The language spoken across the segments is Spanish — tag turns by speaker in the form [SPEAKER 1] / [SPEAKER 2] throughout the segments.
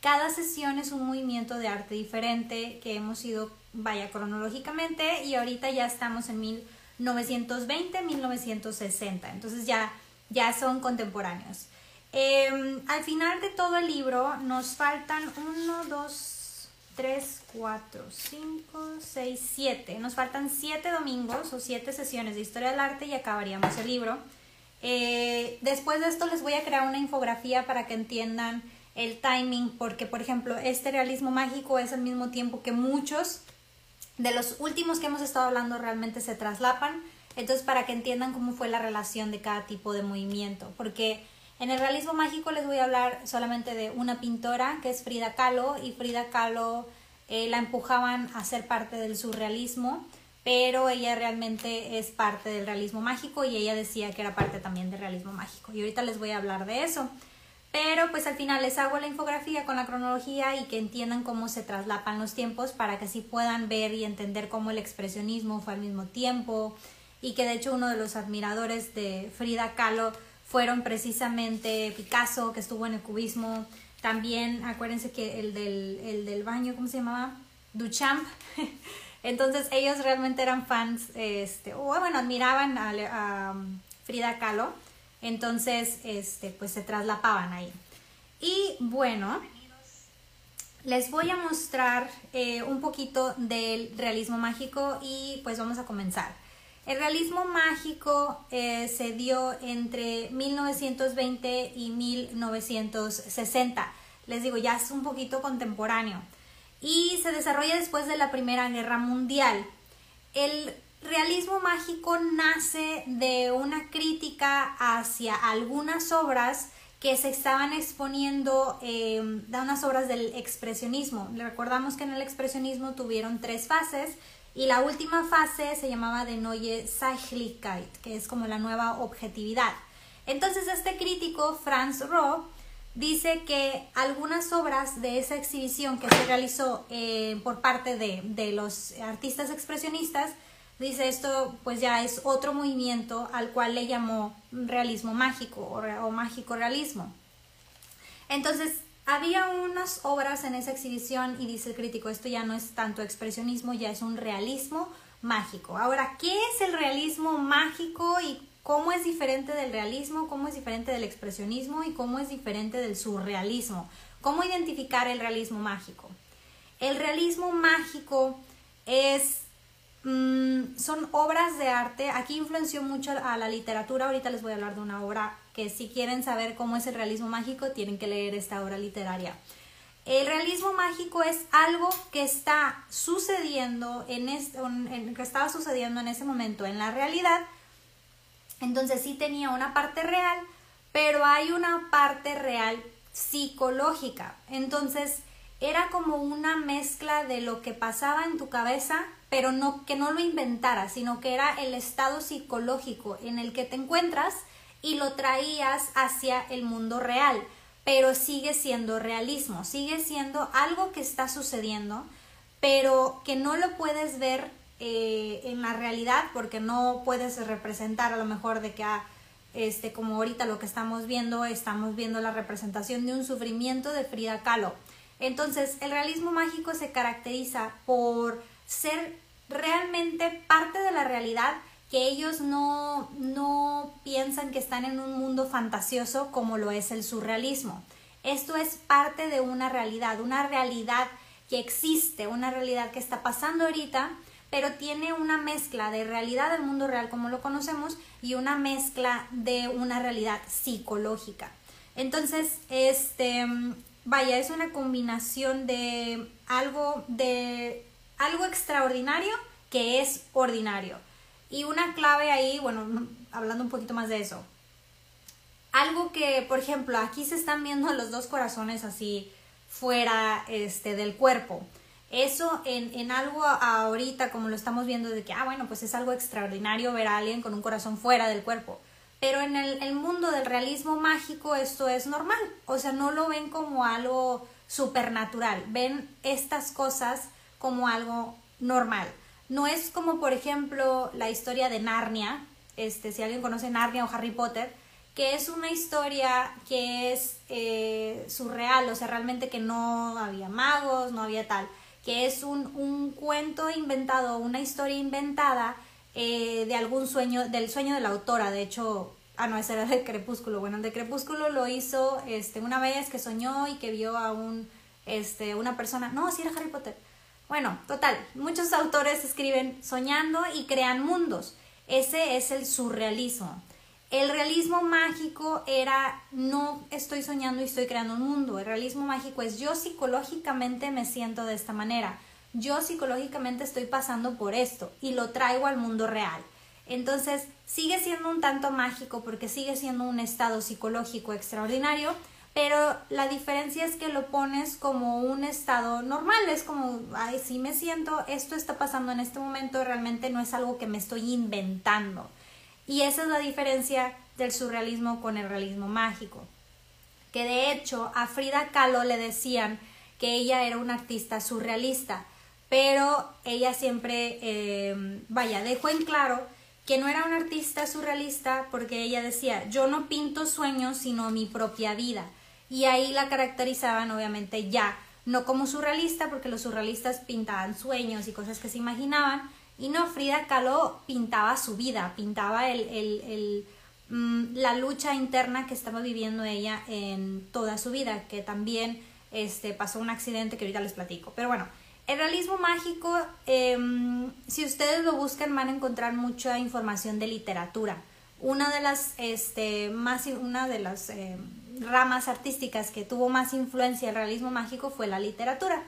[SPEAKER 1] Cada sesión es un movimiento de arte diferente que hemos ido, vaya, cronológicamente y ahorita ya estamos en 1920, 1960, entonces ya, ya son contemporáneos. Em, al final de todo el libro nos faltan 1, 2, 3, 4, 5, 6, 7. Nos faltan 7 domingos o 7 sesiones de historia del arte y acabaríamos el libro. Eh, después de esto les voy a crear una infografía para que entiendan el timing, porque por ejemplo este realismo mágico es al mismo tiempo que muchos de los últimos que hemos estado hablando realmente se traslapan. Entonces para que entiendan cómo fue la relación de cada tipo de movimiento, porque en el realismo mágico les voy a hablar solamente de una pintora que es Frida Kahlo y Frida Kahlo eh, la empujaban a ser parte del surrealismo, pero ella realmente es parte del realismo mágico y ella decía que era parte también del realismo mágico. Y ahorita les voy a hablar de eso. Pero pues al final les hago la infografía con la cronología y que entiendan cómo se traslapan los tiempos para que así puedan ver y entender cómo el expresionismo fue al mismo tiempo y que de hecho uno de los admiradores de Frida Kahlo fueron precisamente Picasso, que estuvo en el cubismo, también acuérdense que el del, el del baño, ¿cómo se llamaba? Duchamp. Entonces ellos realmente eran fans, este, o bueno, admiraban a, um, Frida Kahlo, entonces este, pues se traslapaban ahí. Y bueno, les voy a mostrar eh, un poquito del realismo mágico y pues vamos a comenzar. El realismo mágico eh, se dio entre 1920 y 1960. Les digo, ya es un poquito contemporáneo. Y se desarrolla después de la Primera Guerra Mundial. El realismo mágico nace de una crítica hacia algunas obras que se estaban exponiendo eh, de unas obras del expresionismo. Recordamos que en el expresionismo tuvieron tres fases y la última fase se llamaba de Neue Sachlichkeit, que es como la nueva objetividad. Entonces este crítico, Franz Roh, dice que algunas obras de esa exhibición que se realizó eh, por parte de, de, los artistas expresionistas, dice esto pues ya es otro movimiento al cual le llamó realismo mágico o, mágico realismo. Entonces había unas obras en esa exhibición y dice el crítico, esto ya no es tanto expresionismo, ya es un realismo mágico. Ahora, ¿qué es el realismo mágico y cómo es diferente del realismo, cómo es diferente del expresionismo y cómo es diferente del surrealismo? ¿Cómo identificar el realismo mágico? El realismo mágico es mm, son obras de arte. Aquí influenció mucho a la literatura. Ahorita les voy a hablar de una obra que si quieren saber cómo es el realismo mágico, tienen que leer esta obra literaria. El realismo mágico es algo que está sucediendo en, este, que estaba sucediendo en ese momento en la realidad. Entonces sí tenía una parte real, pero hay una parte real psicológica. Entonces era como una mezcla de lo que pasaba en tu cabeza, pero no que no lo inventara, sino que era el estado psicológico en el que te encuentras y lo traías hacia el mundo real, pero sigue siendo realismo, sigue siendo algo que está sucediendo, pero que no lo puedes ver eh, en la realidad porque no puedes representar a lo mejor de que ah, este como ahorita lo que estamos viendo estamos viendo la representación de un sufrimiento de Frida Kahlo entonces el realismo mágico se caracteriza por ser realmente parte de la realidad que ellos no, no piensan que están en un mundo fantasioso como lo es el surrealismo. Esto es parte de una realidad, una realidad que existe, una realidad que está pasando ahorita, pero tiene una mezcla de realidad del mundo real como lo conocemos y una mezcla de una realidad psicológica. Entonces, este, vaya, es una combinación de algo de algo extraordinario que es ordinario. Y una clave ahí, bueno, hablando un poquito más de eso. Algo que, por ejemplo, aquí se están viendo los dos corazones así fuera este, del cuerpo. Eso en, en algo ahorita, como lo estamos viendo, de que, ah, bueno, pues es algo extraordinario ver a alguien con un corazón fuera del cuerpo. Pero en el, el mundo del realismo mágico esto es normal. O sea, no lo ven como algo supernatural. Ven estas cosas como algo normal. No es como, por ejemplo, la historia de Narnia, este, si alguien conoce Narnia o Harry Potter, que es una historia que es eh, surreal, o sea, realmente que no había magos, no había tal, que es un, un cuento inventado, una historia inventada eh, de algún sueño, del sueño de la autora, de hecho, ah, no, ese era de Crepúsculo, bueno, el de Crepúsculo lo hizo este, una vez que soñó y que vio a un, este, una persona, no, sí era Harry Potter. Bueno, total, muchos autores escriben soñando y crean mundos. Ese es el surrealismo. El realismo mágico era no estoy soñando y estoy creando un mundo. El realismo mágico es yo psicológicamente me siento de esta manera. Yo psicológicamente estoy pasando por esto y lo traigo al mundo real. Entonces sigue siendo un tanto mágico porque sigue siendo un estado psicológico extraordinario, pero la diferencia es que lo pones como un estado normal, es como, ay, sí me siento, esto está pasando en este momento, realmente no es algo que me estoy inventando. Y esa es la diferencia del surrealismo con el realismo mágico. Que de hecho a Frida Kahlo le decían que ella era una artista surrealista, pero ella siempre, eh, vaya, dejó en claro que no era una artista surrealista porque ella decía, yo no pinto sueños sino mi propia vida. Y ahí la caracterizaban obviamente ya, no como surrealista porque los surrealistas pintaban sueños y cosas que se imaginaban, y no, Frida Kahlo pintaba su vida, pintaba el, el, el, mm, la lucha interna que estaba viviendo ella en toda su vida, que también este, pasó un accidente que ahorita les platico. Pero bueno, el realismo mágico, em, si ustedes lo buscan, van a encontrar mucha información de literatura. Una de las, este, más, una de las em, ramas artísticas que tuvo más influencia el realismo mágico fue la literatura.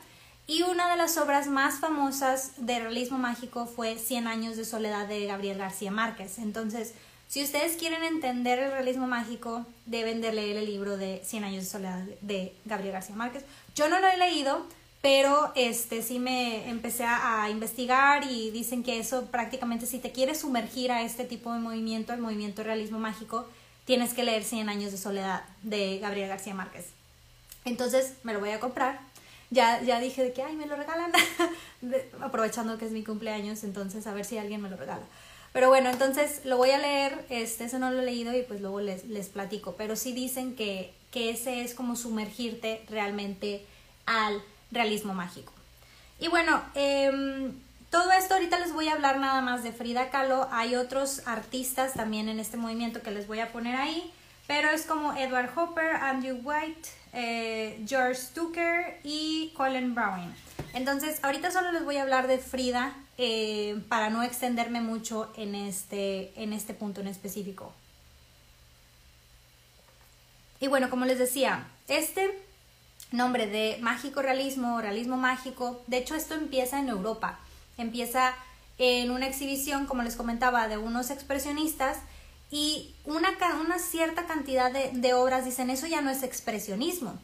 [SPEAKER 1] Y una de las obras más famosas de realismo mágico fue Cien años de soledad de Gabriel García Márquez. Entonces, si ustedes quieren entender el realismo mágico, deben de leer el libro de Cien años de soledad de Gabriel García Márquez. Yo no lo he leído, pero este sí me empecé a, investigar y dicen que eso prácticamente si te quieres sumergir a este tipo de movimiento, el movimiento realismo mágico, tienes que leer Cien años de soledad de Gabriel García Márquez. Entonces me lo voy a comprar ya, ya dije de que, ay, me lo regalan, aprovechando que es mi cumpleaños, entonces a ver si alguien me lo regala. Pero bueno, entonces lo voy a leer, este, eso no lo he leído y pues luego les, les platico, pero sí dicen que, que ese es como sumergirte realmente al realismo mágico. Y bueno, eh, todo esto ahorita les voy a hablar nada más de Frida Kahlo, hay otros artistas también en este movimiento que les voy a poner ahí, pero es como Edward Hopper, Andrew White, eh, George Stucker y Colin Browning. Entonces, ahorita solo les voy a hablar de Frida eh, para no extenderme mucho en este, en este punto en específico. Y bueno, como les decía, este nombre de mágico realismo, realismo mágico, de hecho esto empieza en Europa, empieza en una exhibición, como les comentaba, de unos expresionistas y una, una cierta cantidad de, obras dicen, eso ya no es expresionismo,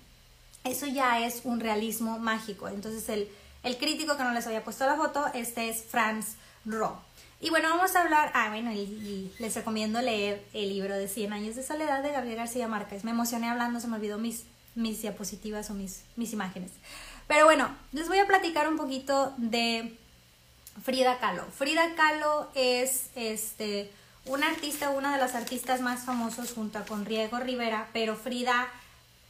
[SPEAKER 1] eso ya es un realismo mágico. Entonces el, el crítico que no les había puesto la foto, este es Franz Roh. Y bueno, vamos a hablar, ah, bueno, y, les recomiendo leer el libro de Cien años de soledad de Gabriel García Márquez. Me emocioné hablando, se me olvidó mis, mis diapositivas o mis, mis imágenes. Pero bueno, les voy a platicar un poquito de Frida Kahlo. Frida Kahlo es este una artista, una de las artistas más famosos junto con Riego Rivera, pero Frida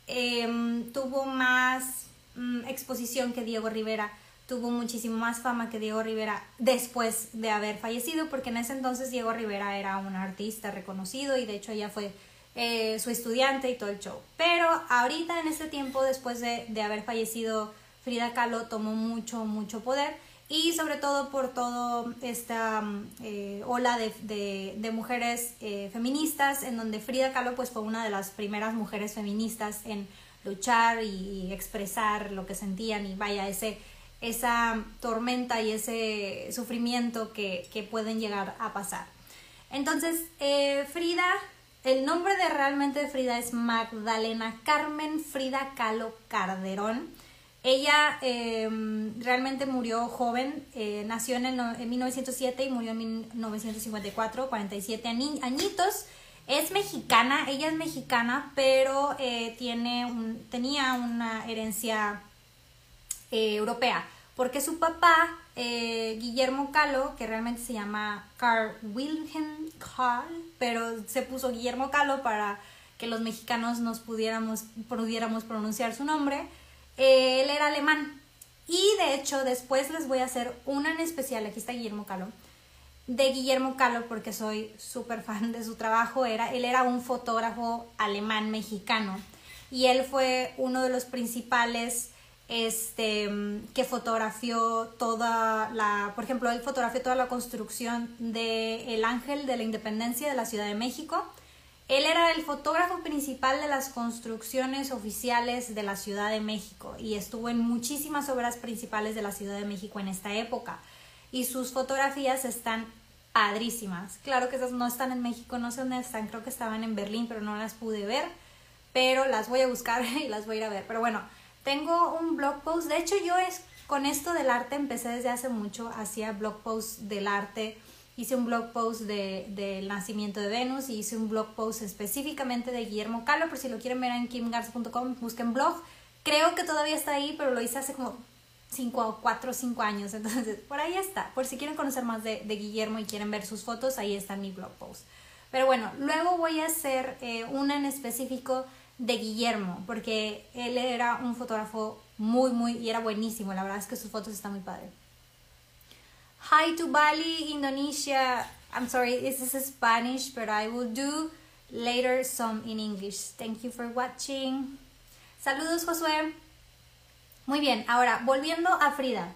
[SPEAKER 1] em, tuvo más mm, exposición que Diego Rivera, tuvo muchísimo más fama que Diego Rivera después de haber fallecido, porque en ese entonces Diego Rivera era un artista reconocido y de hecho ella fue eh, su estudiante y todo el show. Pero ahorita en este tiempo, después de, de haber fallecido, Frida Kahlo tomó mucho, mucho poder y sobre todo por toda esta eh, ola de, de, mujeres eh, feministas en donde Frida Kahlo pues fue una de las primeras mujeres feministas en luchar y expresar lo que sentían y vaya ese esa tormenta y ese sufrimiento que, que pueden llegar a pasar. Entonces, Frida, el nombre de realmente de Frida es Magdalena Carmen Frida Kahlo Calderón ella em, realmente murió joven, eh, nació en, en, 1907 y murió en 1954, 47 añitos. Es mexicana, ella es mexicana, pero eh, tiene un, tenía una herencia eh, europea, porque su papá, eh, Guillermo Calo, que realmente se llama Carl Wilhelm Carl, pero se puso Guillermo Calo para que los mexicanos nos pudiéramos, pudiéramos pronunciar su nombre, eh, él era alemán. Y de hecho, después les voy a hacer una en especial, aquí está Guillermo Calo, de Guillermo Calo, porque soy súper fan de su trabajo. Era, él era un fotógrafo alemán mexicano y él fue uno de los principales este, que fotografió toda la, por ejemplo, él fotografió toda la construcción de El Ángel de la Independencia de la Ciudad de México. Él era el fotógrafo principal de las construcciones oficiales de la Ciudad de México y estuvo en muchísimas obras principales de la Ciudad de México en esta época. Y sus fotografías están padrísimas. Claro que esas no están en México, no sé dónde están, creo que estaban en Berlín, pero no las pude ver. Pero las voy a buscar y las voy a ir a ver. Pero bueno, tengo un blog post, de hecho yo es, con esto del arte empecé desde hace mucho, hacía blog posts del arte, hice un blog post del de, nacimiento de Venus y hice un blog post específicamente de Guillermo Calo, por si lo quieren ver en kimgarza.com, busquen blog. Creo que todavía está ahí, pero lo hice hace como 5 4 o 5 años, entonces por ahí está. Por si quieren conocer más de, Guillermo y quieren ver sus fotos, ahí está mi blog post. Pero bueno, luego voy a hacer eh, una en específico de Guillermo, porque él era un fotógrafo muy, muy, y era buenísimo, la verdad es que sus fotos están muy padres. Hi to Bali, Indonesia. I'm sorry, this is Spanish, but I will do later some in English. Thank you for watching. Saludos, Josué. Muy bien, ahora volviendo a Frida.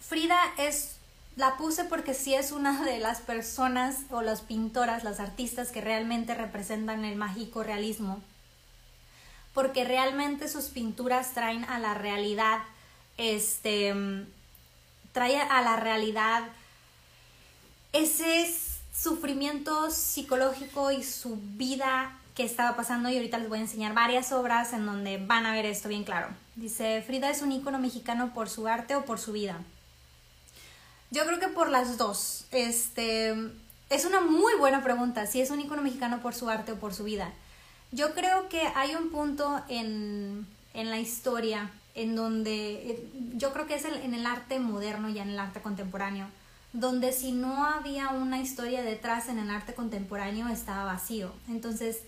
[SPEAKER 1] Frida es la puse porque sí es una de las personas o las pintoras, las artistas que realmente representan el mágico realismo. Porque realmente sus pinturas traen a la realidad, este, trae a la realidad ese sufrimiento psicológico y su vida que estaba pasando y ahorita les voy a enseñar varias obras en donde van a ver esto bien claro. Dice, Frida es un ícono mexicano por su arte o por su vida. Yo creo que por las dos. Este, es una muy buena pregunta, si es un icono mexicano por su arte o por su vida. Yo creo que hay un punto en, en la historia en donde, eh, yo creo que es en el arte moderno y en el arte contemporáneo, donde si no había una historia detrás en el arte contemporáneo estaba vacío. Entonces,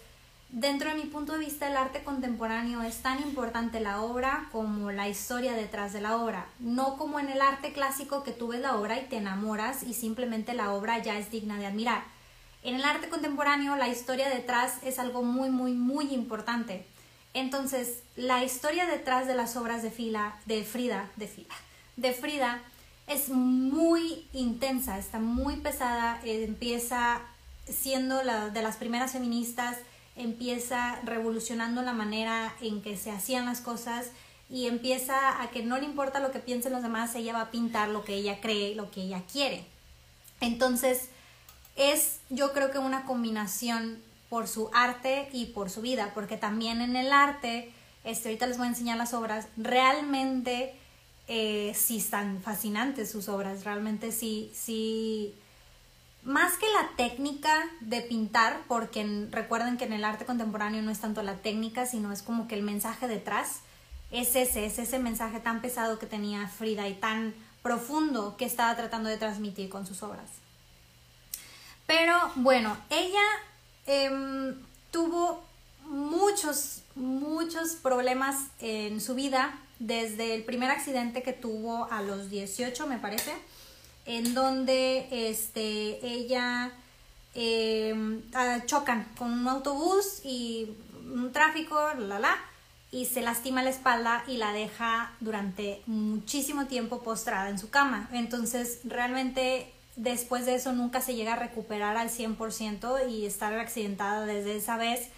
[SPEAKER 1] Dentro de mi punto de vista, el arte contemporáneo es tan importante la obra como la historia detrás de la obra. No como en el arte clásico que tú ves la obra y te enamoras y simplemente la obra ya es digna de admirar. En el arte contemporáneo la historia detrás es algo muy, muy, muy importante. Entonces, la historia detrás de las obras de, fila, de Frida, de Frida, de Frida es muy intensa, está muy pesada, empieza siendo la, de las primeras feministas empieza revolucionando la manera en que se hacían las cosas y empieza a que no le importa lo que piensen los demás, ella va a pintar lo que ella cree, lo que ella quiere. Entonces, es yo creo que una combinación por su arte y por su vida, porque también en el arte, este, ahorita les voy a enseñar las obras, realmente eh, sí están fascinantes sus obras, realmente sí, sí más que la técnica de pintar, porque recuerden que en el arte contemporáneo no es tanto la técnica, sino es como que el mensaje detrás es ese, es ese mensaje tan pesado que tenía Frida y tan profundo que estaba tratando de transmitir con sus obras. Pero bueno, ella em, tuvo muchos, muchos problemas en su vida, desde el primer accidente que tuvo a los 18, me parece, en donde este, ella eh, ah, chocan con un autobús y un tráfico, la la, y se lastima la espalda y la deja durante muchísimo tiempo postrada en su cama. Entonces, realmente después de eso nunca se llega a recuperar al 100% y estar accidentada desde esa vez,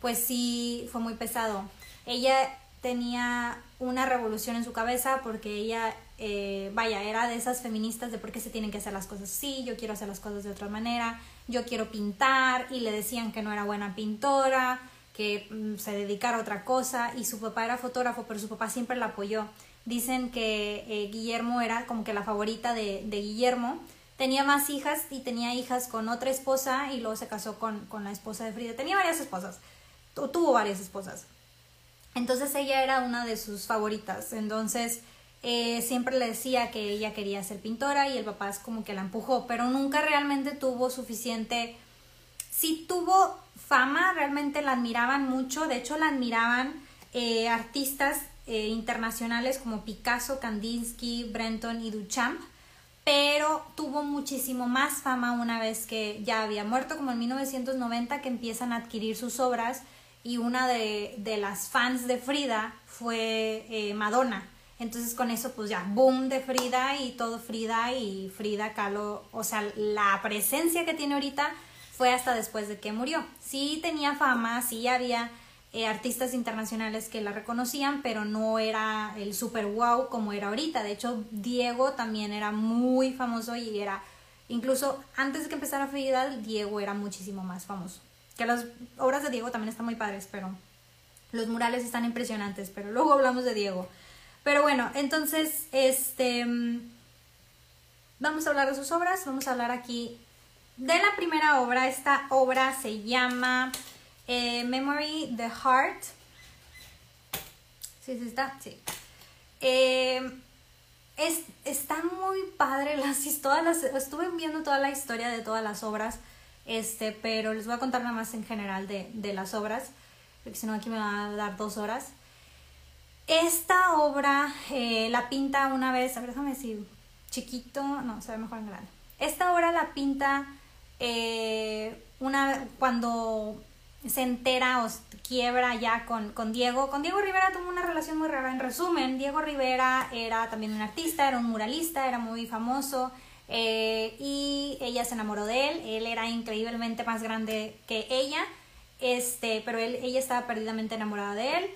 [SPEAKER 1] pues sí fue muy pesado. Ella tenía una revolución en su cabeza porque ella, eh, vaya, era de esas feministas de por qué se tienen que hacer las cosas así, yo quiero hacer las cosas de otra manera, yo quiero pintar y le decían que no era buena pintora, que mm, se dedicara a otra cosa y su papá era fotógrafo, pero su papá siempre la apoyó. Dicen que eh, Guillermo era como que la favorita de, de, Guillermo. Tenía más hijas y tenía hijas con otra esposa y luego se casó con, con la esposa de Frida. Tenía varias esposas, tuvo varias esposas. Entonces ella era una de sus favoritas. Entonces eh, siempre le decía que ella quería ser pintora y el papá es como que la empujó, pero nunca realmente tuvo suficiente... Sí tuvo fama, realmente la admiraban mucho, de hecho la admiraban eh, artistas eh, internacionales como Picasso, Kandinsky, Brenton y Duchamp, pero tuvo muchísimo más fama una vez que ya había muerto, como en 1990 que empiezan a adquirir sus obras y una de, de las fans de Frida fue Madonna. Entonces con eso pues ya, boom de Frida y todo Frida y Frida Kahlo, o sea, la presencia que tiene ahorita fue hasta después de que murió. Sí tenía fama, sí había eh, artistas internacionales que la reconocían, pero no era el super wow como era ahorita. De hecho, Diego también era muy famoso y era, incluso antes de que empezara Frida, Diego era muchísimo más famoso. Que las obras de Diego también están muy padres, pero los murales están impresionantes, pero luego hablamos de Diego. Pero bueno, entonces, este, vamos a hablar de sus obras, vamos a hablar aquí de la primera obra. Esta obra se llama eh, Memory the Heart. Sí, sí está, sí. Eh, es, está muy padre las todas estuve viendo toda la historia de todas las obras este pero les voy a contar nada más en general de, de las obras porque si no aquí me va a dar dos horas esta obra eh, la pinta una vez a ver déjame decir chiquito no se ve mejor en grande esta obra la pinta eh, una cuando se entera o quiebra ya con, con, Diego. Con Diego Rivera tuvo una relación muy rara. En resumen, Diego Rivera era también un artista, era un muralista, era muy famoso eh, y ella se enamoró de él. Él era increíblemente más grande que ella, este, pero él, ella estaba perdidamente enamorada de él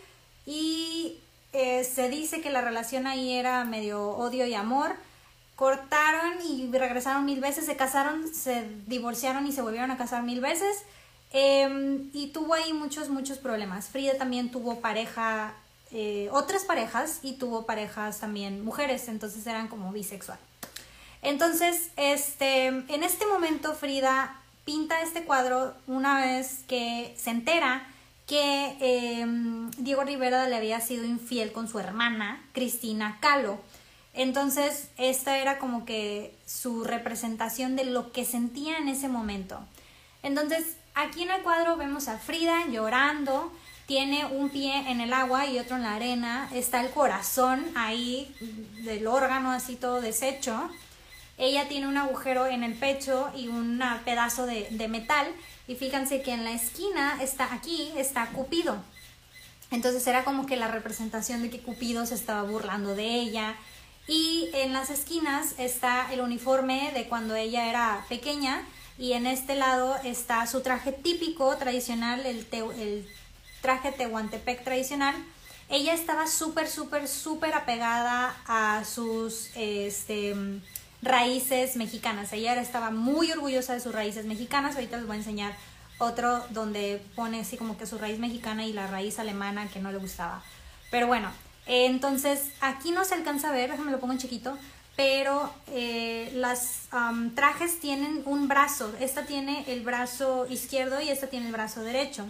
[SPEAKER 1] y eh, se dice que la relación ahí era medio odio y amor. Cortaron y regresaron mil veces, se casaron, se divorciaron y se volvieron a casar mil veces Em, y tuvo ahí muchos, muchos problemas. Frida también tuvo pareja, eh, otras parejas y tuvo parejas también mujeres, entonces eran como bisexual. Entonces, este, en este momento Frida pinta este cuadro una vez que se entera que em, Diego Rivera le había sido infiel con su hermana, Cristina Calo. Entonces, esta era como que su representación de lo que sentía en ese momento. Entonces, Aquí en el cuadro vemos a Frida llorando, tiene un pie en el agua y otro en la arena, está el corazón ahí del órgano así todo deshecho. Ella tiene un agujero en el pecho y un pedazo de, de metal y fíjense que en la esquina está aquí, está Cupido. Entonces era como que la representación de que Cupido se estaba burlando de ella. Y en las esquinas está el uniforme de cuando ella era pequeña y en este lado está su traje típico tradicional, el, traje tehuantepec tradicional. Ella estaba súper, súper, súper apegada a sus este, raíces mexicanas. Ella estaba muy orgullosa de sus raíces mexicanas. Ahorita les voy a enseñar otro donde pone así como que su raíz mexicana y la raíz alemana que no le gustaba. Pero bueno, entonces aquí no se alcanza a ver, déjame lo pongo en chiquito, pero eh, las trajes tienen un brazo. Esta tiene el brazo izquierdo y esta tiene el brazo derecho.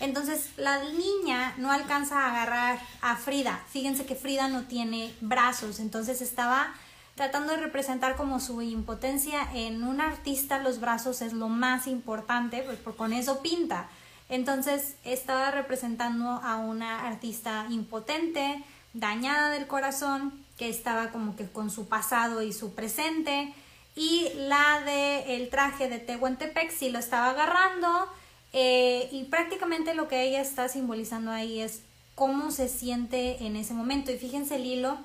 [SPEAKER 1] Entonces la niña no alcanza a agarrar a Frida. Fíjense que Frida no tiene brazos, entonces estaba tratando de representar como su impotencia. En un artista los brazos es lo más importante, pues por con eso pinta. Entonces estaba representando a una artista impotente, dañada del corazón, que estaba como que con su pasado y su presente. Y la de el traje de Tehuantepec sí lo estaba agarrando. Eh, y prácticamente lo que ella está simbolizando ahí es cómo se siente en ese momento. Y fíjense el hilo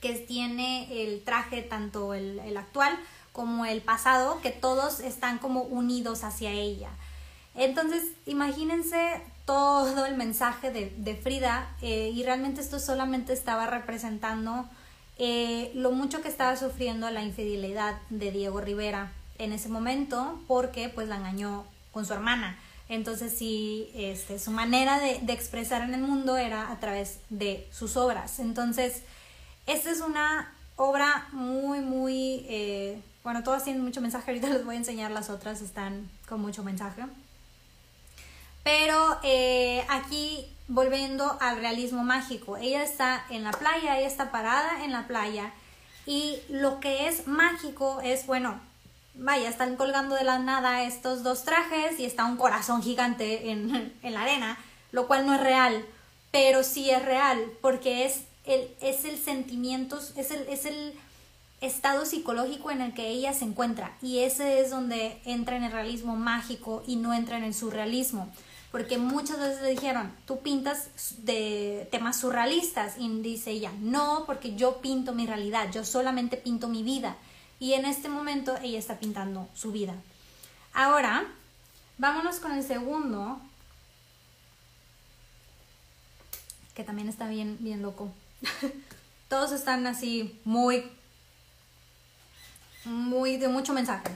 [SPEAKER 1] que tiene el traje, tanto el, el actual como el pasado, que todos están como unidos hacia ella. Entonces, imagínense todo el mensaje de, Frida eh, y realmente esto solamente estaba representando eh, lo mucho que estaba sufriendo la infidelidad de Diego Rivera en ese momento porque pues la engañó con su hermana. Entonces sí, este, su manera de, expresar en el mundo era a través de sus obras. Entonces, esta es una obra muy, muy, eh, bueno, todas tienen mucho mensaje, ahorita les voy a enseñar las otras, están con mucho mensaje. Pero eh, aquí volviendo al realismo mágico. Ella está en la playa, ella está parada en la playa y lo que es mágico es, bueno, vaya, están colgando de la nada estos dos trajes y está un corazón gigante en, la arena, lo cual no es real, pero sí es real porque es el, es el sentimiento, es el, es el estado psicológico en el que ella se encuentra. Y ese es donde entra en el realismo mágico y no entra en el surrealismo. Porque muchas veces le dijeron, tú pintas de temas surrealistas y dice ella, no, porque yo pinto mi realidad, yo solamente pinto mi vida y en este momento ella está pintando su vida. Ahora, vámonos con el segundo, que también está bien, bien loco. Todos están así muy, muy de mucho mensaje.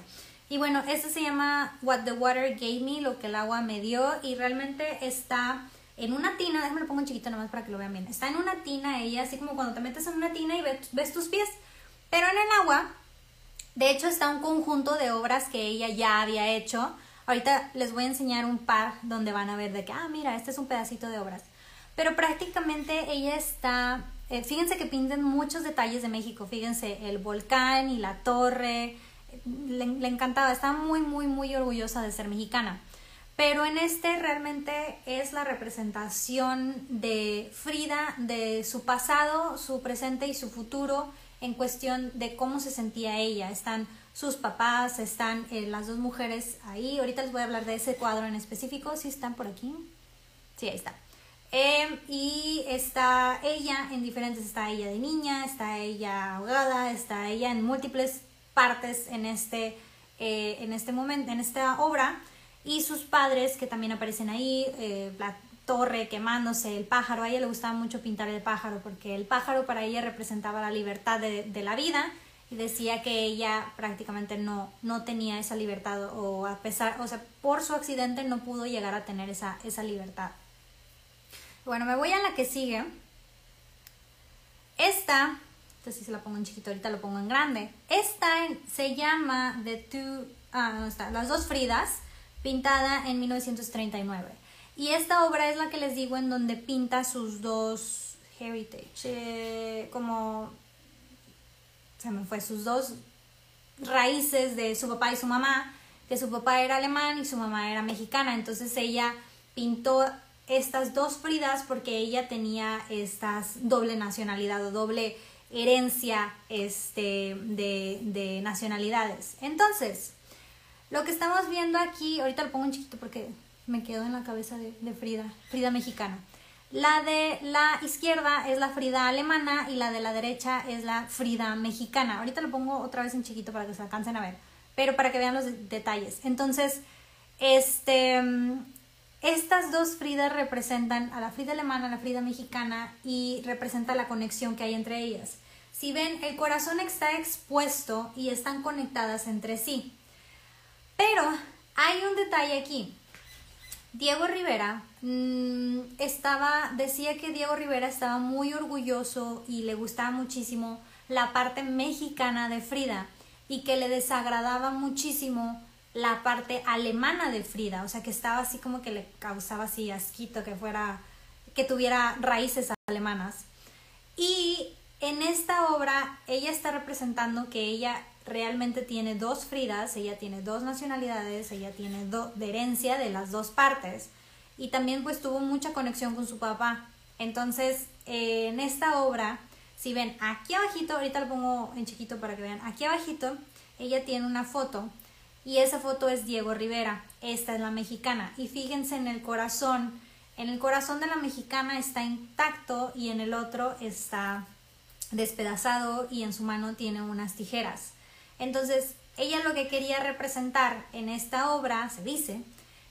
[SPEAKER 1] Y bueno, este se llama What the Water Gave Me, lo que el agua me dio. Y realmente está en una tina, déjame lo pongo en chiquito nomás para que lo vean bien. Está en una tina ella, así como cuando te metes en una tina y ves, tus pies. Pero en el agua, de hecho está un conjunto de obras que ella ya había hecho. Ahorita les voy a enseñar un par donde van a ver de que, ah, mira, este es un pedacito de obras. Pero prácticamente ella está, eh, fíjense que pinten muchos detalles de México, fíjense, el volcán y la torre, le, encantaba, estaba muy, muy, muy orgullosa de ser mexicana. Pero en este realmente es la representación de Frida, de su pasado, su presente y su futuro en cuestión de cómo se sentía ella. Están sus papás, están eh, las dos mujeres ahí. Ahorita les voy a hablar de ese cuadro en específico. ¿Sí están por aquí? Sí, ahí está. Em, y está ella en diferentes, está ella de niña, está ella ahogada, está ella en múltiples partes en este, eh, en este momento, en esta obra, y sus padres que también aparecen ahí, eh, la torre quemándose, el pájaro, a ella le gustaba mucho pintar el pájaro, porque el pájaro para ella representaba la libertad de, la vida, y decía que ella prácticamente no, no tenía esa libertad, o a pesar, o sea, por su accidente no pudo llegar a tener esa, esa libertad. Bueno, me voy a la que sigue. Esta esta sí se la pongo en chiquito, ahorita lo pongo en grande. Esta se llama The Two, ah, no está, Las dos Fridas, pintada en 1939. Y esta obra es la que les digo en donde pinta sus dos heritage, eh, como se me fue, sus dos raíces de su papá y su mamá, que su papá era alemán y su mamá era mexicana. Entonces ella pintó estas dos Fridas porque ella tenía estas doble nacionalidad o doble herencia este, de, nacionalidades. Entonces, lo que estamos viendo aquí, ahorita lo pongo un chiquito porque me quedo en la cabeza de, Frida, Frida mexicana. La de la izquierda es la Frida alemana y la de la derecha es la Frida mexicana. Ahorita lo pongo otra vez en chiquito para que se alcancen a ver, pero para que vean los detalles. Entonces, este, estas dos Fridas representan a la Frida alemana, a la Frida mexicana y representa la conexión que hay entre ellas. Si ven, el corazón está expuesto y están conectadas entre sí. Pero hay un detalle aquí. Diego Rivera mm, estaba, decía que Diego Rivera estaba muy orgulloso y le gustaba muchísimo la parte mexicana de Frida y que le desagradaba muchísimo la parte alemana de Frida, o sea que estaba así como que le causaba así asquito que fuera, que tuviera raíces alemanas. Y en esta obra ella está representando que ella realmente tiene dos Fridas, ella tiene dos nacionalidades, ella tiene de herencia de las dos partes y también pues tuvo mucha conexión con su papá. Entonces, eh, en esta obra, si ven aquí abajito, ahorita lo pongo en chiquito para que vean, aquí abajito ella tiene una foto y esa foto es Diego Rivera, esta es la mexicana. Y fíjense en el corazón, en el corazón de la mexicana está intacto y en el otro está despedazado y en su mano tiene unas tijeras. Entonces, ella lo que quería representar en esta obra, se dice,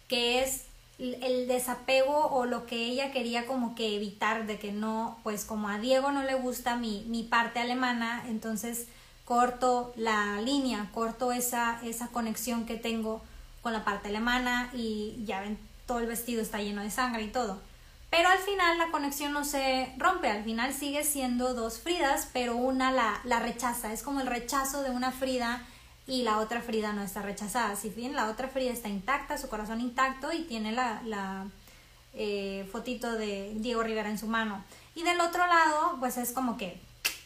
[SPEAKER 1] que es el desapego o lo que ella quería como que evitar de que no, pues como a Diego no le gusta mi, mi parte alemana, entonces corto la línea, corto esa, esa conexión que tengo con la parte alemana y ya ven, todo el vestido está lleno de sangre y todo. Pero al final la conexión no se rompe, al final sigue siendo dos Fridas, pero una la, la rechaza, es como el rechazo de una Frida y la otra Frida no está rechazada. Si bien la otra Frida está intacta, su corazón intacto y tiene la, la eh, fotito de Diego Rivera en su mano. Y del otro lado, pues es como que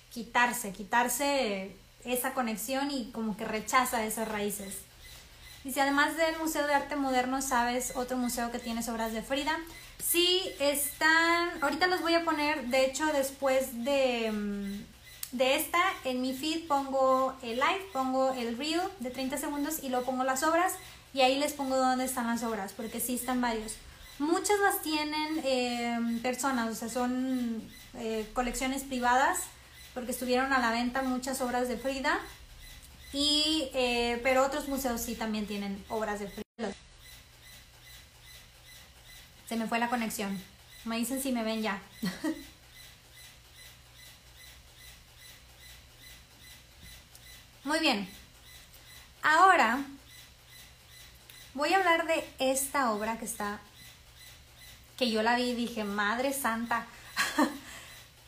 [SPEAKER 1] quitarse, quitarse esa conexión y como que rechaza esas raíces. Dice, además del Museo de Arte Moderno, ¿sabes otro museo que tiene obras de Frida? Sí, están, ahorita los voy a poner, de hecho, después de, mm, de esta, en mi feed pongo el live, pongo el reel de 30 segundos y luego pongo las obras y ahí les pongo dónde están las obras, porque sí están varios. Muchas las tienen eh, personas, o sea, son eh, colecciones privadas, porque estuvieron a la venta muchas obras de Frida, y, eh, pero otros museos sí también tienen obras de Frida. Se me fue la conexión. Me dicen si me ven ya. Muy bien. Ahora voy a hablar de esta obra que está que yo la vi y dije, Madre Santa.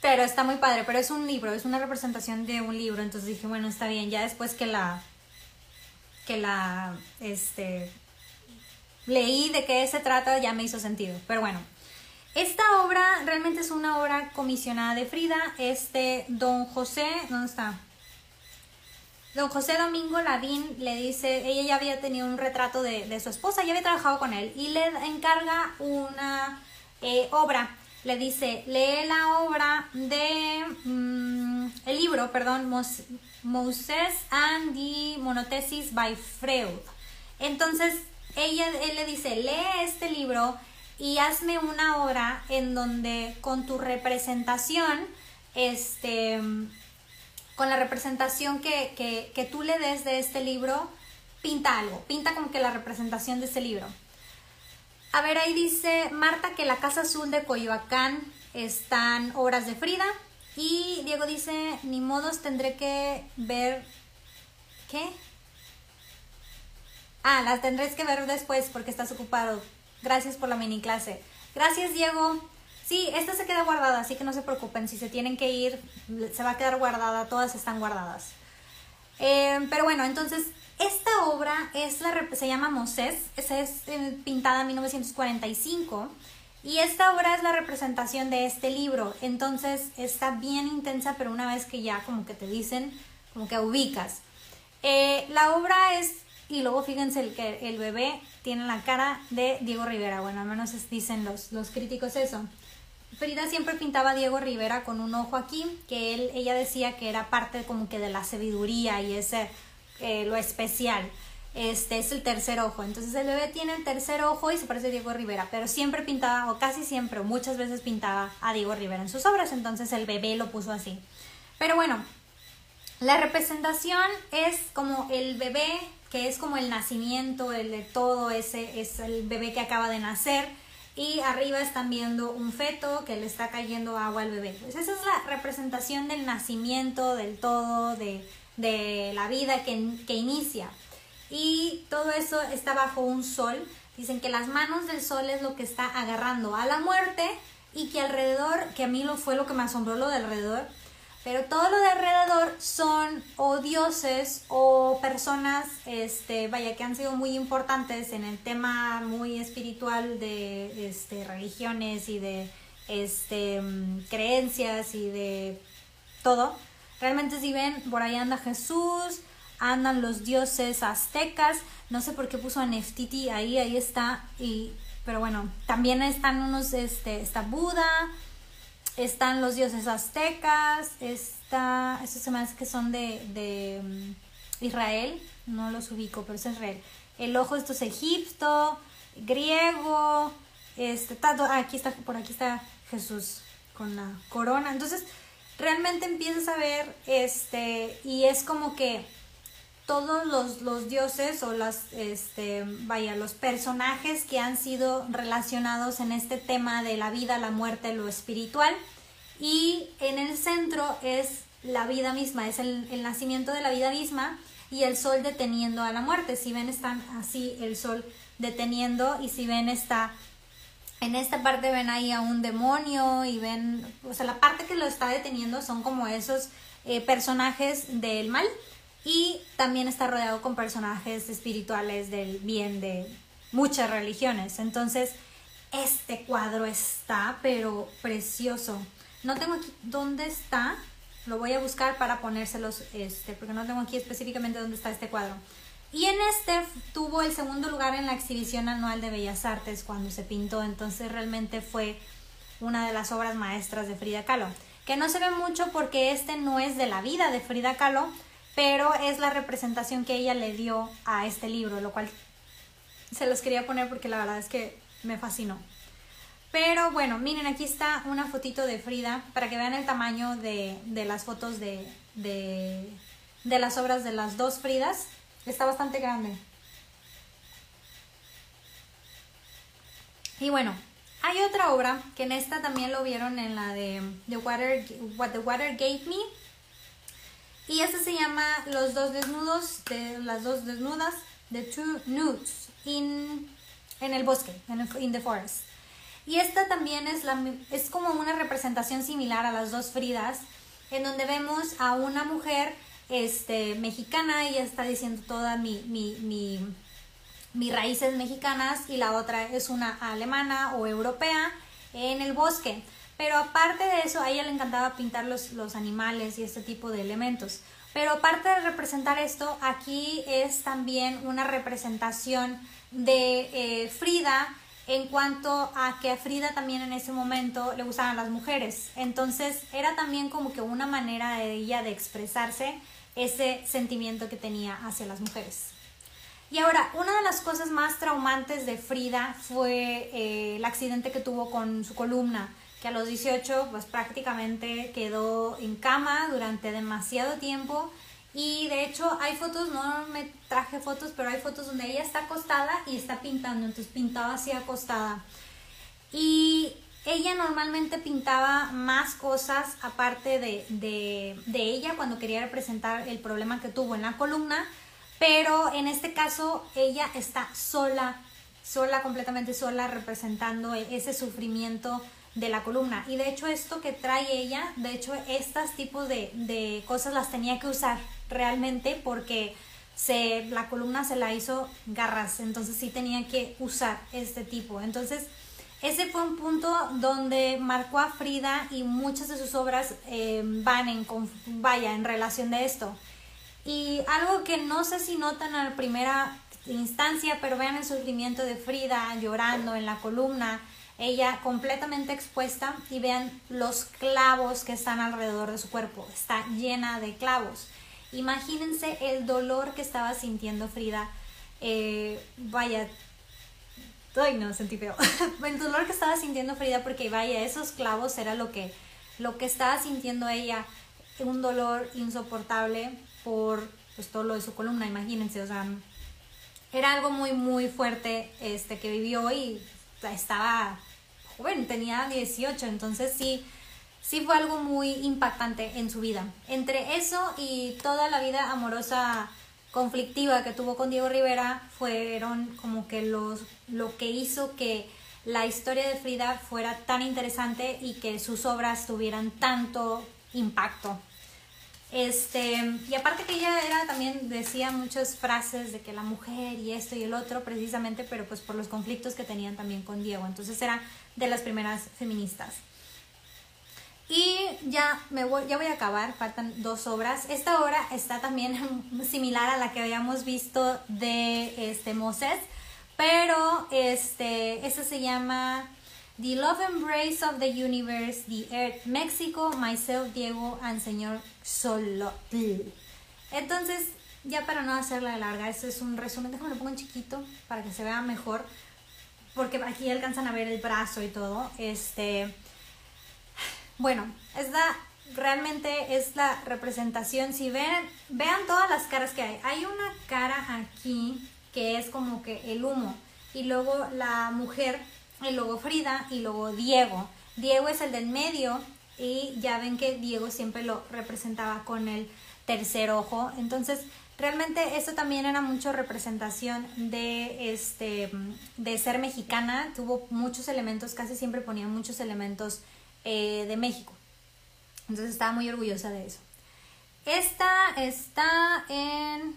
[SPEAKER 1] pero está muy padre, pero es un libro, es una representación de un libro, entonces dije, bueno, está bien, ya después que la que la este leí de qué se trata, ya me hizo sentido. Pero bueno, esta obra realmente es una obra comisionada de Frida. Este don José, ¿dónde está? Don José Domingo Lavín le dice, ella ya había tenido un retrato de, su esposa, ya había trabajado con él y le encarga una eh, obra. Le dice, lee la obra de, mm, el libro, perdón, Moses and the Monothesis by Freud. Entonces, ella, él le dice, lee este libro y hazme una obra en donde con tu representación, este, con la representación que, tú le des de este libro, pinta algo, pinta como que la representación de ese libro. A ver, ahí dice Marta que la Casa Azul de Coyoacán están obras de Frida. Y Diego dice, ni modos tendré que ver... ¿Qué? Ah, las tendrás que ver después porque estás ocupado. Gracias por la mini clase. Gracias, Diego. Sí, esta se queda guardada, así que no se preocupen. Si se tienen que ir, se va a quedar guardada. Todas están guardadas. Eh, pero bueno, entonces, esta obra es la, se llama Moses. Esa es eh, pintada en 1945. Y esta obra es la representación de este libro. Entonces, está bien intensa, pero una vez que ya como que te dicen, como que ubicas. Eh, la obra es, y luego fíjense el, que el bebé tiene la cara de Diego Rivera. Bueno, al menos dicen los, los críticos eso. Frida siempre pintaba a Diego Rivera con un ojo aquí, que él, ella decía que era parte como que de la sabiduría y ese, eh, lo especial. Este es el tercer ojo. Entonces el bebé tiene el tercer ojo y se parece a Diego Rivera, pero siempre pintaba, o casi siempre, muchas veces pintaba a Diego Rivera en sus obras, entonces el bebé lo puso así. Pero bueno, la representación es como el bebé, que es como el nacimiento, el de todo, ese es el bebé que acaba de nacer y arriba están viendo un feto que le está cayendo agua al bebé. Pues esa es la representación del nacimiento, del todo, de, la vida que, que inicia. Y todo eso está bajo un sol. Dicen que las manos del sol es lo que está agarrando a la muerte y que alrededor, que a mí lo fue lo que me asombró lo de alrededor, pero todo lo de alrededor son o dioses o personas, este, vaya, que han sido muy importantes en el tema muy espiritual de este, religiones y de este, mm, creencias y de todo. Realmente si ven, por ahí anda Jesús, andan los dioses aztecas, no sé por qué puso a Neftiti ahí, ahí está, y, pero bueno, también están unos, este, está Buda, están los dioses aztecas, está, estos se me hace que son de, de mm, Israel, no los ubico, pero es Israel. El ojo esto es Egipto, griego, este, aquí está, por aquí está Jesús con la corona. Entonces, realmente empiezas a ver, este, y es como que todos los, los, dioses o las, este, vaya, los personajes que han sido relacionados en este tema de la vida, la muerte, lo espiritual. Y en el centro es la vida misma, es el, el nacimiento de la vida misma y el sol deteniendo a la muerte. Si ven, están así el sol deteniendo y si ven, está en esta parte ven ahí a un demonio y ven, o sea, la parte que lo está deteniendo son como esos eh, personajes del mal y también está rodeado con personajes espirituales del bien de muchas religiones. Entonces, Este cuadro está, pero precioso. No tengo aquí dónde está. Lo voy a buscar para ponérselos, este, porque no tengo aquí específicamente dónde está este cuadro. Y en este tuvo el segundo lugar en la exhibición anual de Bellas Artes cuando se pintó, entonces realmente fue una de las obras maestras de Frida Kahlo, que no se ve mucho porque este no es de la vida de Frida Kahlo, pero es la representación que ella le dio a este libro, lo cual se los quería poner porque la verdad es que me fascinó. Pero bueno, miren, aquí está una fotito de Frida para que vean el tamaño de, las fotos de, de, de las obras de las dos Fridas. Está bastante grande. Y bueno, hay otra obra que en esta también lo vieron en la de The Water, What the Water Gave Me. Y esta se llama Los dos desnudos, de las dos desnudas, The Two Nudes in, en el bosque, en in the forest. Y esta también es, la, es como una representación similar a las dos Fridas, en donde vemos a una mujer este, mexicana, ella está diciendo toda mi, mi, mi, mis raíces mexicanas y la otra es una alemana o europea en el bosque. Pero aparte de eso, a ella le encantaba pintar los, los animales y este tipo de elementos. Pero aparte de representar esto, aquí es también una representación de eh, Frida en cuanto a que a Frida también en ese momento le gustaban las mujeres. Entonces era también como que una manera de ella de expresarse ese sentimiento que tenía hacia las mujeres. Y ahora, una de las cosas más traumantes de Frida fue eh, el accidente que tuvo con su columna, que a los 18 pues prácticamente quedó en cama durante demasiado tiempo y de hecho hay fotos, no me traje fotos, pero hay fotos donde ella está acostada y está pintando, entonces pintaba así acostada. Y ella normalmente pintaba más cosas aparte de, de, ella cuando quería representar el problema que tuvo en la columna, pero en este caso ella está sola, sola, completamente sola, representando ese sufrimiento de la columna. Y de hecho esto que trae ella, de hecho estos tipos de, de cosas las tenía que usar realmente porque se, la columna se la hizo garras, entonces sí tenía que usar este tipo. Entonces ese fue un punto donde marcó a Frida y muchas de sus obras eh, van en, vaya, en relación de esto. Y algo que no sé si notan a la primera instancia, pero vean el sufrimiento de Frida llorando en la columna, ella completamente expuesta y vean los clavos que están alrededor de su cuerpo, está llena de clavos. Imagínense el dolor que estaba sintiendo Frida. Eh, vaya, Ay, no, sentí feo. el dolor que estaba sintiendo Frida porque vaya, esos clavos era lo que, lo que estaba sintiendo ella, un dolor insoportable por pues, todo lo de su columna, imagínense, o sea, era algo muy, muy fuerte este, que vivió y estaba joven, tenía 18, entonces sí, sí fue algo muy impactante en su vida. Entre eso y toda la vida amorosa conflictiva que tuvo con Diego Rivera fueron como que los lo que hizo que la historia de Frida fuera tan interesante y que sus obras tuvieran tanto impacto. Este, y aparte que ella era también decía muchas frases de que la mujer y esto y el otro precisamente, pero pues por los conflictos que tenían también con Diego. Entonces era de las primeras feministas. Y ya me voy, ya voy a acabar, faltan dos obras. Esta obra está también similar a la que habíamos visto de este Moses, pero este, esta se llama The Love Embrace of the Universe, The Earth, México, Myself, Diego, and Señor Solotl. Entonces, ya para no hacerla larga, este es un resumen, déjame lo pongo en chiquito para que se vea mejor, porque aquí alcanzan a ver el brazo y todo. Este bueno, esta realmente es la representación. Si ven, vean todas las caras que hay. Hay una cara aquí que es como que el humo. Y luego la mujer, y luego Frida y luego Diego. Diego es el del medio y ya ven que Diego siempre lo representaba con el tercer ojo. Entonces, realmente esto también era mucho representación de este de ser mexicana. Tuvo muchos elementos, casi siempre ponía muchos elementos eh, de México. Entonces estaba muy orgullosa de eso. Esta está en...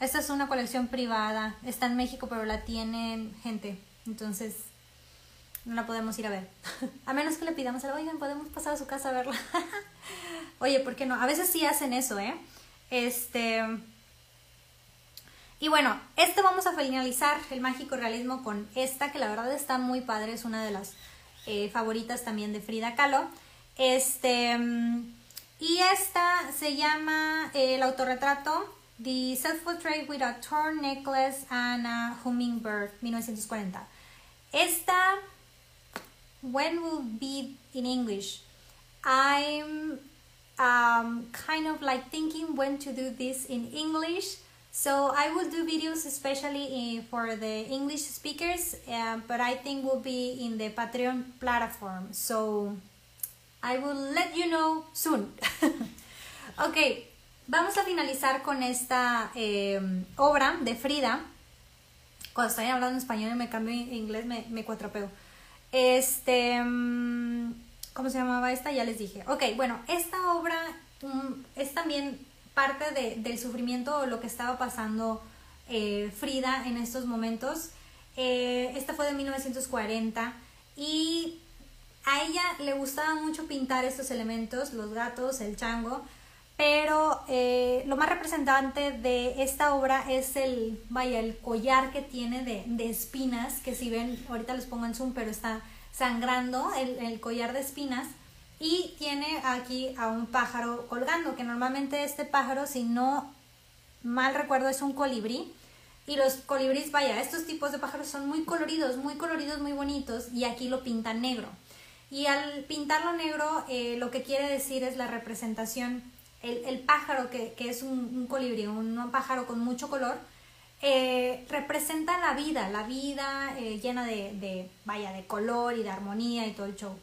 [SPEAKER 1] Esta es una colección privada. Está en México, pero la tienen gente. Entonces, no la podemos ir a ver. a menos que le pidamos, oigan, podemos pasar a su casa a verla. Oye, ¿por qué no? A veces sí hacen eso, ¿eh? Este... Y bueno, este vamos a finalizar el mágico realismo con esta, que la verdad está muy padre, es una de las eh, favoritas también de Frida Kahlo. Este, y esta se llama eh, el autorretrato The Self-Portrait with a Torn Necklace and a Hummingbird, 1940. Esta, when will be in English? I'm um, kind of like thinking when to do this in English. So I will do videos especially in, for the English speakers, uh, but I think will be in the Patreon platform. So I will let you know soon. ok, vamos a finalizar con esta eh, obra de Frida. Cuando estoy hablando en español y me cambio en inglés, me, me cuatropeo. Este. Mm, ¿Cómo se llamaba esta? Ya les dije. Ok, bueno, esta obra um, es también parte de, del sufrimiento o lo que estaba pasando eh, Frida en estos momentos. Eh, esta fue de 1940 y a ella le gustaba mucho pintar estos elementos, los gatos, el chango, pero eh, lo más representante de esta obra es el, vaya, el collar que tiene de, de, espinas, que si ven, ahorita les pongo en zoom, pero está sangrando el, collar de espinas y tiene aquí a un pájaro colgando, que normalmente este pájaro, si no mal recuerdo, es un colibrí. Y los colibríes, vaya, estos tipos de pájaros son muy coloridos, muy coloridos, muy bonitos, y aquí lo pintan negro. Y al pintarlo negro, eh, lo que quiere decir es la representación, el, pájaro que, es un, colibrí, un pájaro con mucho color, eh, representa la vida, la vida eh, llena de, vaya, de color y de armonía y todo el show.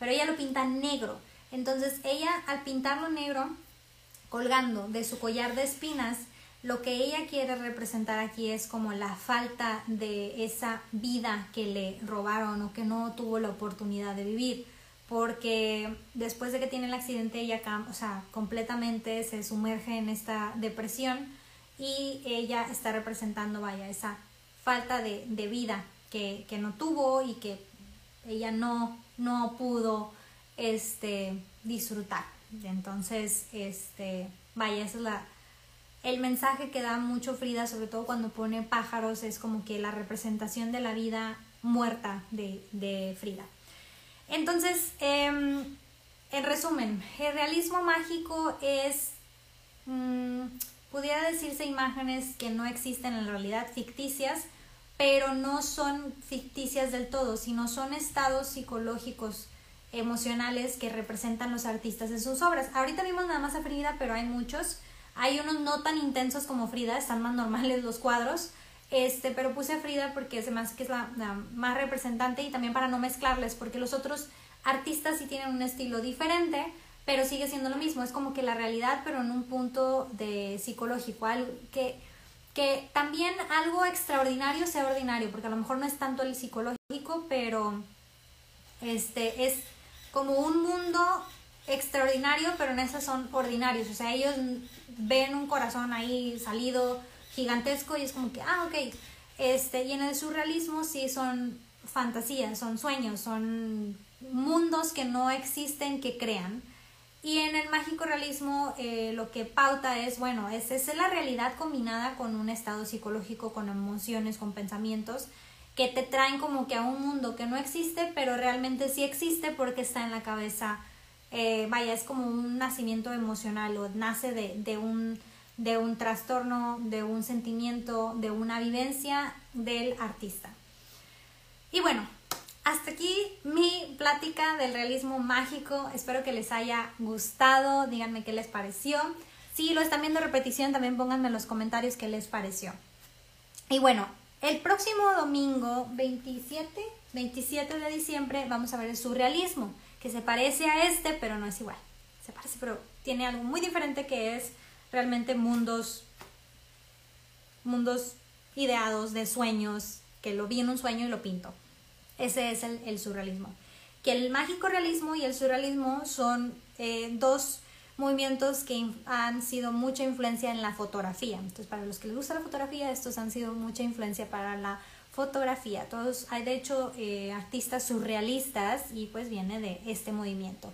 [SPEAKER 1] Pero ella lo pinta negro. Entonces ella al pintarlo negro, colgando de su collar de espinas, lo que ella quiere representar aquí es como la falta de esa vida que le robaron o que no tuvo la oportunidad de vivir. Porque después de que tiene el accidente, ella o sea, completamente se sumerge en esta depresión y ella está representando, vaya, esa falta de, vida que, no tuvo y que ella no, no pudo este, disfrutar. Entonces, este, vaya, ese es la, el mensaje que da mucho Frida, sobre todo cuando pone pájaros, es como que la representación de la vida muerta de, Frida. Entonces, em, en resumen, el realismo mágico es mm, pudiera decirse imágenes que no existen en realidad, ficticias, pero no son ficticias del todo, sino son estados psicológicos emocionales que representan los artistas en sus obras. Ahorita vimos nada más a Frida, pero hay muchos. Hay unos no tan intensos como Frida, están más normales los cuadros. Este, pero puse a Frida porque se me que es la, la más representante y también para no mezclarles, porque los otros artistas sí tienen un estilo diferente, pero sigue siendo lo mismo, es como que la realidad, pero en un punto de psicológico, algo que, que también algo extraordinario sea ordinario, porque a lo mejor no es tanto el psicológico, pero este es como un mundo extraordinario, pero en esas son ordinarios, o sea, ellos ven un corazón ahí salido gigantesco y es como que, ah, ok, este, y en el surrealismo sí son fantasías, son sueños, son mundos que no existen, que crean. Y en el mágico realismo eh, lo que pauta es, bueno, es, es la realidad combinada con un estado psicológico, con emociones, con pensamientos que te traen como que a un mundo que no existe, pero realmente sí existe porque está en la cabeza. Eh, vaya, es como un nacimiento emocional o nace de, de, un, de un trastorno, de un sentimiento, de una vivencia del artista. Y bueno, hasta aquí mi del realismo mágico. Espero que les haya gustado. Díganme qué les pareció. Si lo están viendo repetición, también pónganme en los comentarios qué les pareció. Y bueno, el próximo domingo 27, 27 de diciembre vamos a ver el surrealismo, que se parece a este, pero no es igual. Se parece, pero tiene algo muy diferente que es realmente mundos mundos ideados de sueños, que lo vi en un sueño y lo pinto. Ese es el, surrealismo. Que el mágico realismo y el surrealismo son eh, dos movimientos que han sido mucha influencia en la fotografía. Entonces, para los que les gusta la fotografía, estos han sido mucha influencia para la fotografía. Todos hay de hecho eh, artistas surrealistas y pues viene de este movimiento.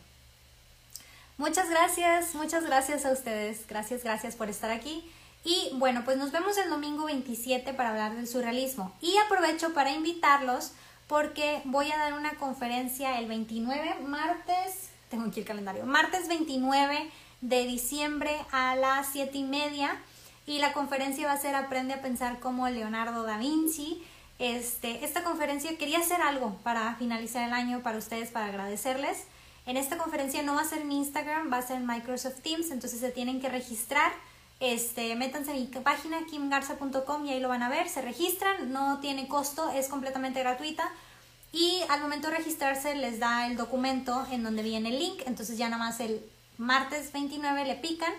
[SPEAKER 1] Muchas gracias, muchas gracias a ustedes. Gracias, gracias por estar aquí. Y bueno, pues nos vemos el domingo 27 para hablar del surrealismo. Y aprovecho para invitarlos porque voy a dar una conferencia el 29, martes, tengo aquí el calendario, martes 29 de diciembre a las 7 y media. Y la conferencia va a ser Aprende a pensar como Leonardo da Vinci. Este, esta conferencia quería hacer algo para finalizar el año para ustedes, para agradecerles. En esta conferencia no va a ser en Instagram, va a ser Microsoft Teams, entonces se tienen que registrar este, métanse a mi página kimgarza.com y ahí lo van a ver, se registran, no tiene costo, es completamente gratuita y al momento de registrarse les da el documento en donde viene el link, entonces ya nada más el martes 29 le pican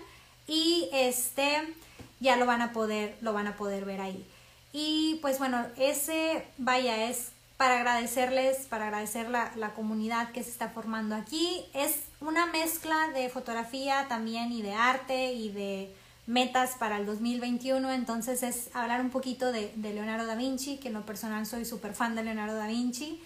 [SPEAKER 1] y este ya lo van a poder lo van a poder ver ahí. Y pues bueno, ese vaya es para agradecerles, para agradecer la, la comunidad que se está formando aquí. Es una mezcla de fotografía también y de arte y de metas para el 2021, entonces es hablar un poquito de, Leonardo da Vinci, que en lo personal soy súper fan de Leonardo da Vinci,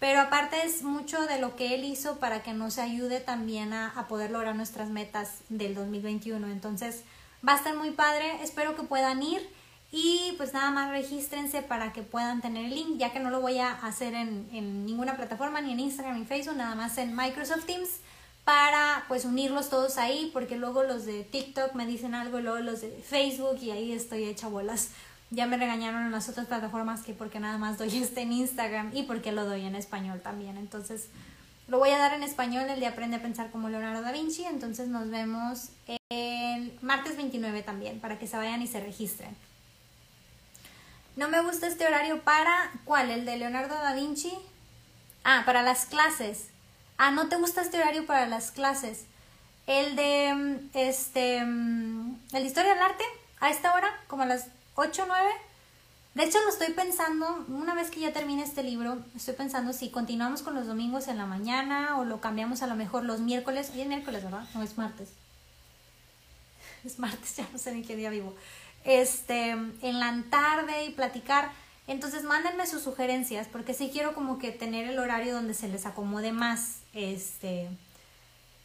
[SPEAKER 1] pero aparte es mucho de lo que él hizo para que nos ayude también a, a poder lograr nuestras metas del 2021, entonces va a estar muy padre, espero que puedan ir y pues nada más regístrense para que puedan tener el link, ya que no lo voy a hacer en, en ninguna plataforma, ni en Instagram ni Facebook, nada más en Microsoft Teams para pues unirlos todos ahí, porque luego los de TikTok me dicen algo, luego los de Facebook y ahí estoy hecha bolas. Ya me regañaron en las otras plataformas que porque nada más doy este en Instagram y porque lo doy en español también. Entonces lo voy a dar en español el de Aprende a Pensar como Leonardo da Vinci. Entonces nos vemos el martes 29 también para que se vayan y se registren. No me gusta este horario para, ¿cuál? ¿El de Leonardo da Vinci? Ah, para las clases. Ah, ¿no te gusta este horario para las clases? El de, mm, este, mm, el de Historia del Arte, a esta hora, como a las 8 o 9. De hecho, lo estoy pensando, una vez que ya termine este libro, estoy pensando si continuamos con los domingos en la mañana o lo cambiamos a lo mejor los miércoles. Hoy es miércoles, ¿verdad? No, es martes. Es martes, ya no sé ni qué día vivo. Este, en la tarde y platicar entonces mándenme sus sugerencias porque sí quiero como que tener el horario donde se les acomode más. Este,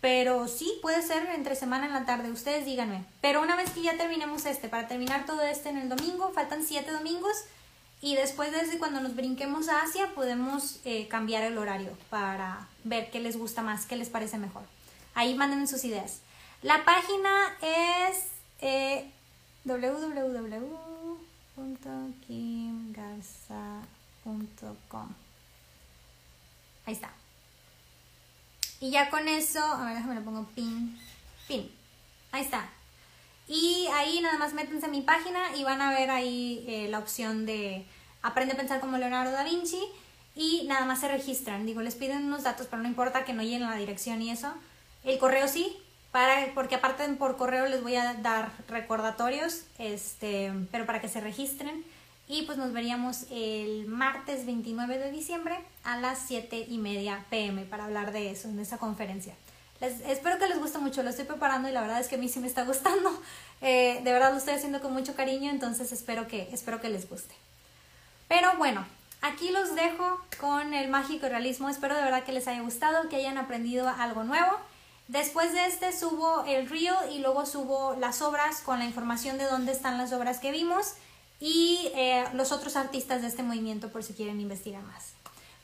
[SPEAKER 1] pero sí, puede ser entre semana en la tarde, ustedes díganme. Pero una vez que ya terminemos este, para terminar todo este en el domingo, faltan siete domingos y después de cuando nos brinquemos a Asia podemos eh, cambiar el horario para ver qué les gusta más, qué les parece mejor. Ahí mándenme sus ideas. La página es eh, www kimgarza.com. Ahí está. Y ya con eso, a ver, déjame lo pongo pin, pin. Ahí está. Y ahí nada más métanse a mi página y van a ver ahí eh, la opción de Aprende a pensar como Leonardo da Vinci y nada más se registran. Digo, les piden unos datos, pero no importa que no lleguen la dirección y eso. El correo sí, para, porque aparte por correo les voy a dar recordatorios, este, pero para que se registren. Y pues nos veríamos el martes 29 de diciembre a las 7 y media pm para hablar de eso, en esa conferencia. Les, espero que les guste mucho, lo estoy preparando y la verdad es que a mí sí me está gustando. Eh, de verdad lo estoy haciendo con mucho cariño, entonces espero que, espero que les guste. Pero bueno, aquí los dejo con el mágico realismo. Espero de verdad que les haya gustado, que hayan aprendido algo nuevo. Después de este subo el reel y luego subo las obras con la información de dónde están las obras que vimos y eh, los otros artistas de este movimiento por si quieren investigar más.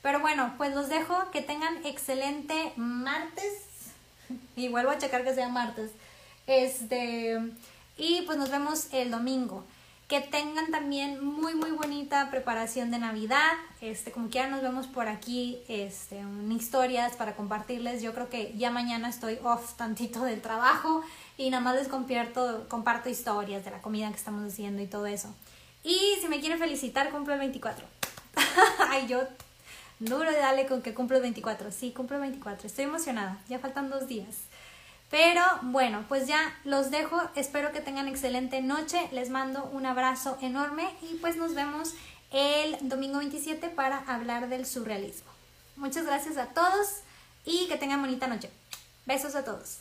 [SPEAKER 1] Pero bueno, pues los dejo, que tengan excelente martes y vuelvo a checar que sea martes. Este, y pues nos vemos el domingo que tengan también muy muy bonita preparación de Navidad. Este, como quiera nos vemos por aquí este, historias para compartirles. Yo creo que ya mañana estoy off tantito del trabajo y nada más les comparto, historias de la comida que estamos haciendo y todo eso. Y si me quieren felicitar, cumplo el 24. Ay, yo duro de darle con que cumplo el 24. Sí, cumplo el 24. Estoy emocionada. Ya faltan dos días. Pero bueno, pues ya los dejo. Espero que tengan excelente noche. Les mando un abrazo enorme y pues nos vemos el domingo 27 para hablar del surrealismo. Muchas gracias a todos y que tengan bonita noche. Besos a todos.